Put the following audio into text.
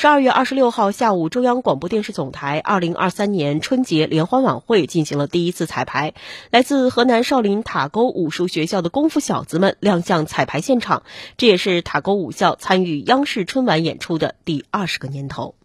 十二月二十六号下午中央广播电视总台二零二三年春节联欢晚会进行了第一次彩排。来自河南少林塔沟武术学校的功夫小子们亮相彩排现场这也是塔沟武校参与央视春晚演出的第二十个年头。